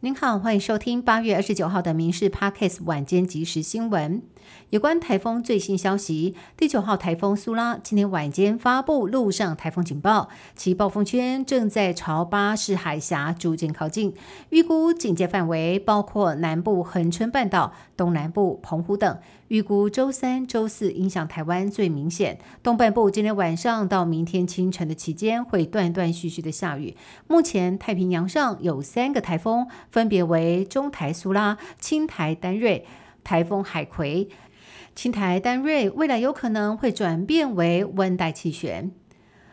您好，欢迎收听八月二十九号的《民事 Podcast》晚间即时新闻。有关台风最新消息，第九号台风苏拉今天晚间发布陆上台风警报，其暴风圈正在朝巴士海峡逐渐靠近，预估警戒范围包括南部恒春半岛、东南部澎湖等。预估周三、周四影响台湾最明显，东半部今天晚上到明天清晨的期间会断断续续的下雨。目前太平洋上有三个台风，分别为中台苏拉、青台丹瑞、台风海葵。青台丹瑞未来有可能会转变为温带气旋。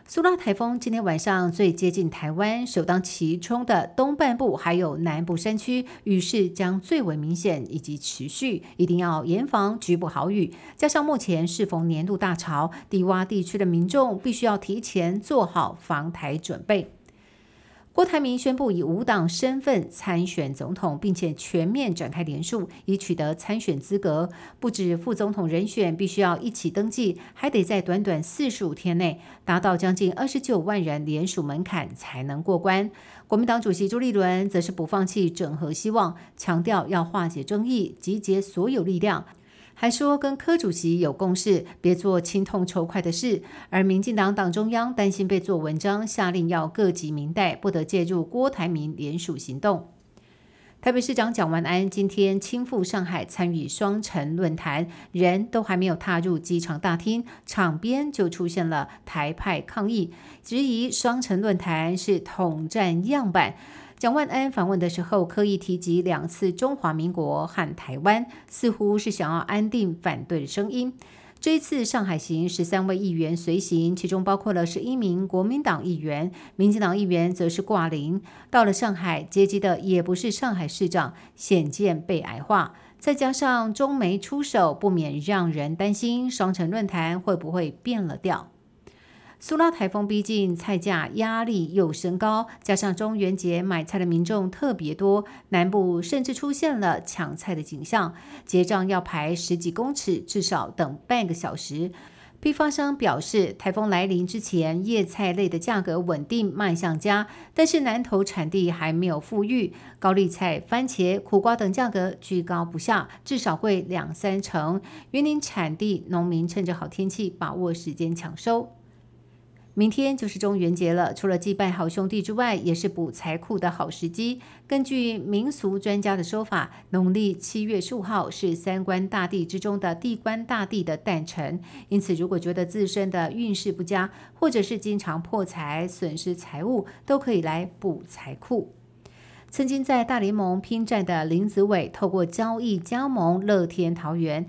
苏拉台风今天晚上最接近台湾，首当其冲的东半部还有南部山区，雨势将最为明显以及持续，一定要严防局部豪雨。加上目前适逢年度大潮，低洼地区的民众必须要提前做好防台准备。郭台铭宣布以无党身份参选总统，并且全面展开联署，以取得参选资格。不止副总统人选必须要一起登记，还得在短短四十五天内达到将近二十九万人联署门槛才能过关。国民党主席朱立伦则是不放弃整合希望，强调要化解争议，集结所有力量。还说跟柯主席有共识，别做轻痛仇快的事。而民进党党中央担心被做文章，下令要各级民代不得介入郭台铭联署行动。台北市长蒋万安今天亲赴上海参与双城论坛，人都还没有踏入机场大厅，场边就出现了台派抗议，质疑双城论坛是统战样板。蒋万安访问的时候，刻意提及两次中华民国和台湾，似乎是想要安定反对的声音。这一次上海行，十三位议员随行，其中包括了十一名国民党议员，民进党议员则是挂零。到了上海接机的也不是上海市长，显见被矮化。再加上中媒出手，不免让人担心双城论坛会不会变了调。苏拉台风逼近，菜价压力又升高，加上中元节买菜的民众特别多，南部甚至出现了抢菜的景象，结账要排十几公尺，至少等半个小时。批发商表示，台风来临之前，叶菜类的价格稳定，卖相佳，但是南投产地还没有富裕，高丽菜、番茄、苦瓜等价格居高不下，至少贵两三成。云林产地农民趁着好天气，把握时间抢收。明天就是中元节了，除了祭拜好兄弟之外，也是补财库的好时机。根据民俗专家的说法，农历七月十五号是三官大帝之中的地官大帝的诞辰，因此如果觉得自身的运势不佳，或者是经常破财、损失财物，都可以来补财库。曾经在大联盟拼战的林子伟，透过交易加盟乐天桃园。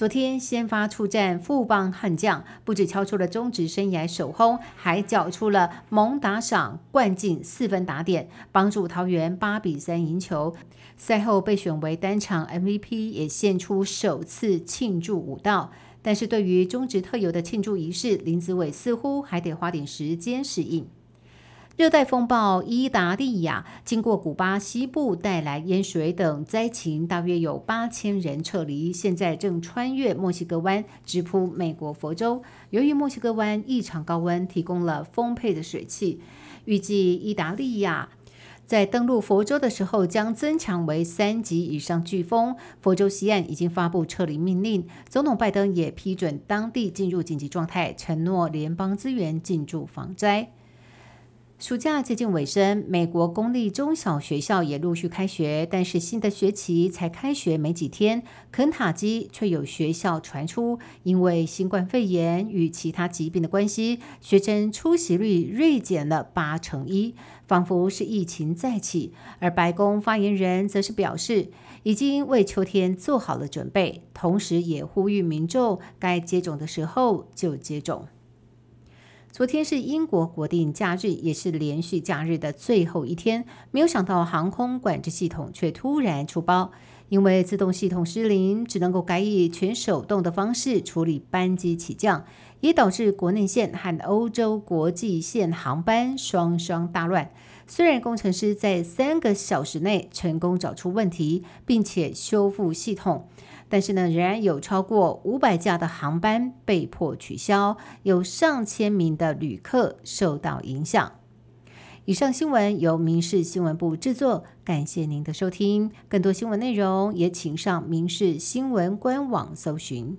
昨天先发出战富邦悍将，不止敲出了中职生涯首轰，还缴出了猛打赏灌进四分打点，帮助桃园八比三赢球。赛后被选为单场 MVP，也献出首次庆祝舞蹈。但是对于中职特有的庆祝仪式，林子伟似乎还得花点时间适应。热带风暴伊达利亚经过古巴西部，带来淹水等灾情，大约有八千人撤离，现在正穿越墨西哥湾，直扑美国佛州。由于墨西哥湾异常高温，提供了丰沛的水汽，预计伊达利亚在登陆佛州的时候将增强为三级以上飓风。佛州西岸已经发布撤离命令，总统拜登也批准当地进入紧急状态，承诺联邦资源进驻防灾。暑假接近尾声，美国公立中小学校也陆续开学，但是新的学期才开学没几天，肯塔基却有学校传出，因为新冠肺炎与其他疾病的关系，学生出席率锐减了八成一，仿佛是疫情再起。而白宫发言人则是表示，已经为秋天做好了准备，同时也呼吁民众该接种的时候就接种。昨天是英国国定假日，也是连续假日的最后一天。没有想到航空管制系统却突然出包，因为自动系统失灵，只能够改以全手动的方式处理班机起降，也导致国内线和欧洲国际线航班双双大乱。虽然工程师在三个小时内成功找出问题，并且修复系统。但是呢，仍然有超过五百架的航班被迫取消，有上千名的旅客受到影响。以上新闻由民事新闻部制作，感谢您的收听。更多新闻内容也请上民事新闻官网搜寻。